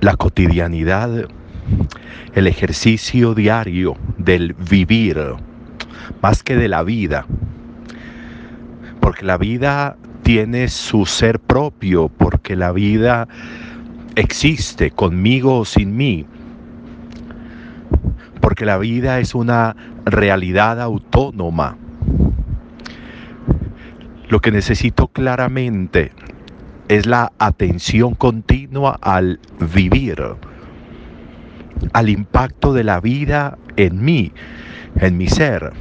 la cotidianidad, el ejercicio diario del vivir, más que de la vida. Porque la vida tiene su ser propio, porque la vida existe conmigo o sin mí. Porque la vida es una realidad autónoma. Lo que necesito claramente es la atención continua al vivir, al impacto de la vida en mí, en mi ser,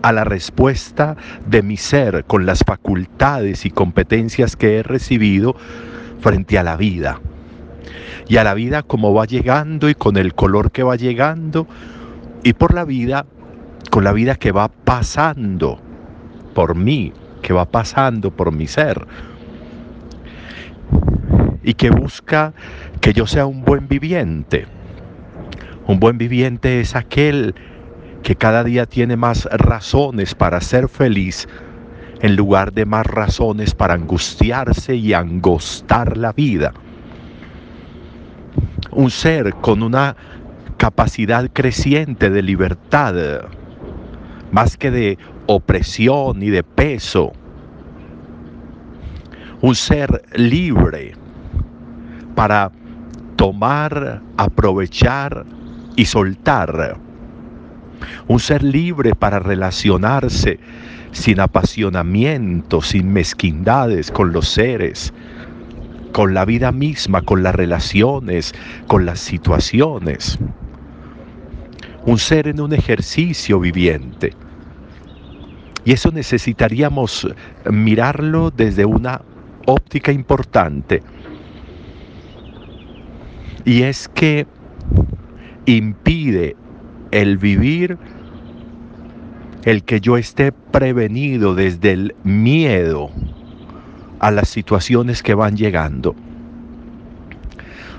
a la respuesta de mi ser con las facultades y competencias que he recibido frente a la vida. Y a la vida como va llegando y con el color que va llegando y por la vida, con la vida que va pasando por mí, que va pasando por mi ser y que busca que yo sea un buen viviente. Un buen viviente es aquel que cada día tiene más razones para ser feliz en lugar de más razones para angustiarse y angostar la vida. Un ser con una capacidad creciente de libertad, más que de opresión y de peso. Un ser libre para tomar, aprovechar y soltar. Un ser libre para relacionarse sin apasionamiento, sin mezquindades con los seres, con la vida misma, con las relaciones, con las situaciones. Un ser en un ejercicio viviente. Y eso necesitaríamos mirarlo desde una óptica importante y es que impide el vivir el que yo esté prevenido desde el miedo a las situaciones que van llegando.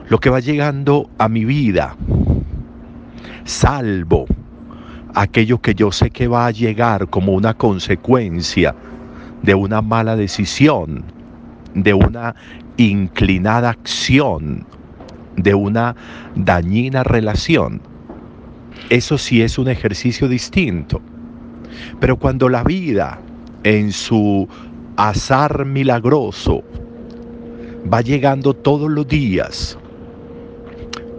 Lo que va llegando a mi vida, salvo aquello que yo sé que va a llegar como una consecuencia de una mala decisión, de una inclinada acción de una dañina relación, eso sí es un ejercicio distinto. Pero cuando la vida en su azar milagroso va llegando todos los días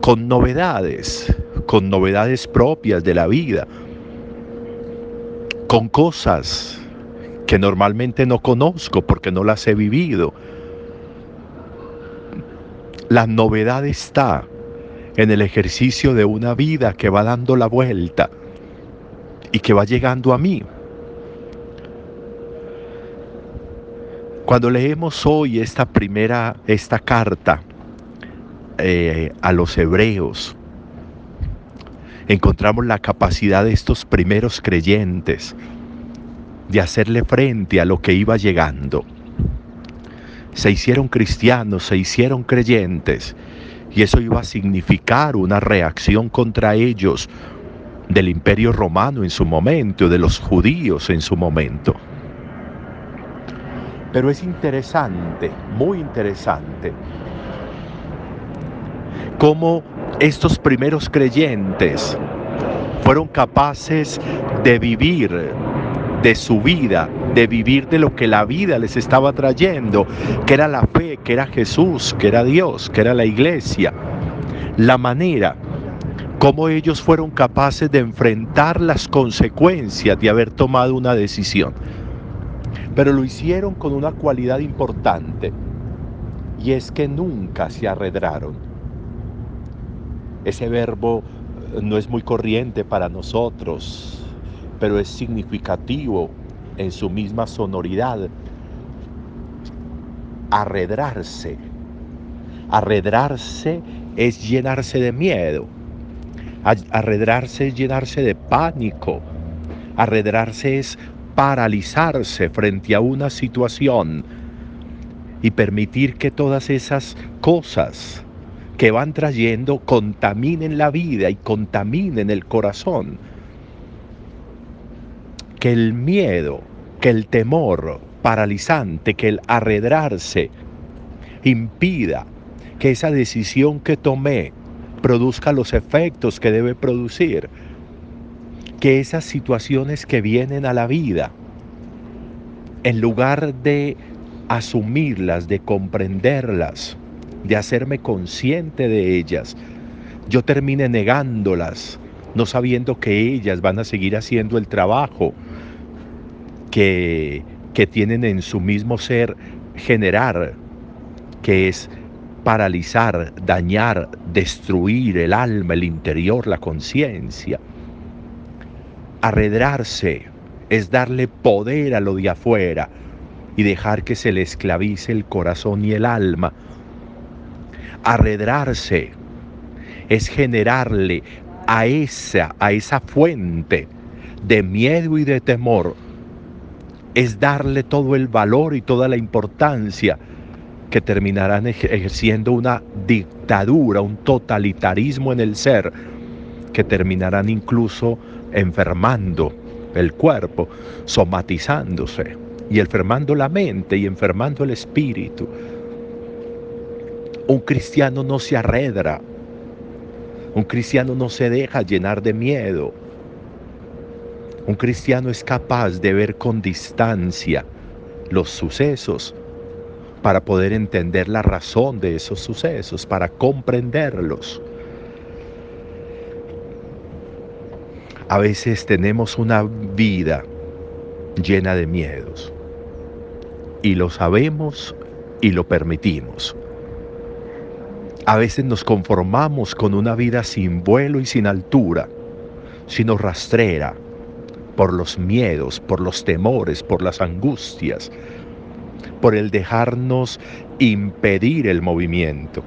con novedades, con novedades propias de la vida, con cosas que normalmente no conozco porque no las he vivido, la novedad está en el ejercicio de una vida que va dando la vuelta y que va llegando a mí. Cuando leemos hoy esta primera, esta carta eh, a los hebreos, encontramos la capacidad de estos primeros creyentes de hacerle frente a lo que iba llegando se hicieron cristianos, se hicieron creyentes, y eso iba a significar una reacción contra ellos del imperio romano en su momento, de los judíos en su momento. Pero es interesante, muy interesante, cómo estos primeros creyentes fueron capaces de vivir de su vida, de vivir de lo que la vida les estaba trayendo, que era la fe, que era Jesús, que era Dios, que era la iglesia. La manera como ellos fueron capaces de enfrentar las consecuencias de haber tomado una decisión. Pero lo hicieron con una cualidad importante, y es que nunca se arredraron. Ese verbo no es muy corriente para nosotros, pero es significativo en su misma sonoridad. Arredrarse. Arredrarse es llenarse de miedo. Arredrarse es llenarse de pánico. Arredrarse es paralizarse frente a una situación y permitir que todas esas cosas que van trayendo contaminen la vida y contaminen el corazón que el miedo, que el temor paralizante, que el arredrarse impida que esa decisión que tomé produzca los efectos que debe producir, que esas situaciones que vienen a la vida, en lugar de asumirlas, de comprenderlas, de hacerme consciente de ellas, yo termine negándolas, no sabiendo que ellas van a seguir haciendo el trabajo que, tienen en su mismo ser generar, que es paralizar, dañar, destruir el alma, el interior, la conciencia. Arredrarse es darle poder a lo de afuera y dejar que se le esclavice el corazón y el alma. Arredrarse es generarle a esa, a esa fuente de miedo y de temor, es darle todo el valor y toda la importancia que terminarán ejerciendo una dictadura, un totalitarismo en el ser, que terminarán incluso enfermando el cuerpo, somatizándose y enfermando la mente y enfermando el espíritu. Un cristiano no se arredra un cristiano no se deja llenar de miedo. Un cristiano es capaz de ver con distancia los sucesos para poder entender la razón de esos sucesos, para comprenderlos. A veces tenemos una vida llena de miedos y lo sabemos y lo permitimos. A veces nos conformamos con una vida sin vuelo y sin altura, sino rastrera por los miedos, por los temores, por las angustias, por el dejarnos impedir el movimiento.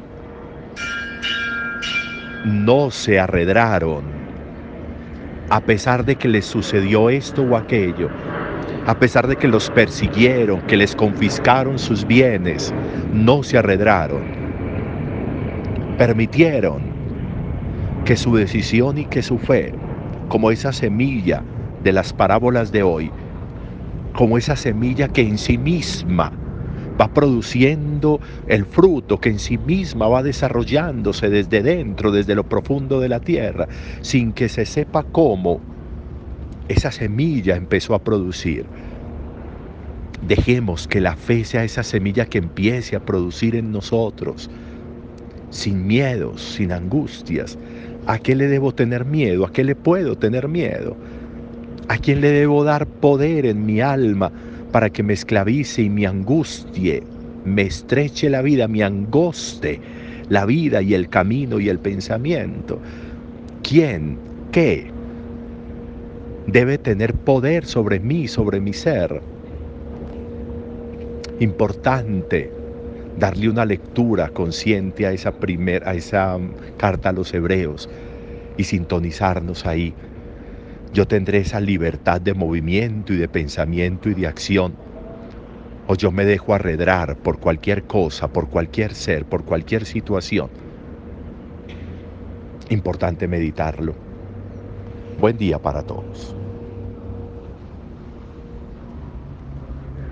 No se arredraron, a pesar de que les sucedió esto o aquello, a pesar de que los persiguieron, que les confiscaron sus bienes, no se arredraron permitieron que su decisión y que su fe, como esa semilla de las parábolas de hoy, como esa semilla que en sí misma va produciendo el fruto, que en sí misma va desarrollándose desde dentro, desde lo profundo de la tierra, sin que se sepa cómo esa semilla empezó a producir. Dejemos que la fe sea esa semilla que empiece a producir en nosotros sin miedos, sin angustias. ¿A qué le debo tener miedo? ¿A qué le puedo tener miedo? ¿A quién le debo dar poder en mi alma para que me esclavice y me angustie, me estreche la vida, me angoste la vida y el camino y el pensamiento? ¿Quién? ¿Qué? Debe tener poder sobre mí, sobre mi ser. Importante darle una lectura consciente a esa, primera, a esa carta a los hebreos y sintonizarnos ahí. Yo tendré esa libertad de movimiento y de pensamiento y de acción. O yo me dejo arredrar por cualquier cosa, por cualquier ser, por cualquier situación. Importante meditarlo. Buen día para todos.